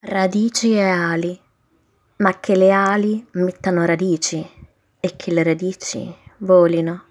Radici e ali, ma che le ali mettano radici e che le radici volino.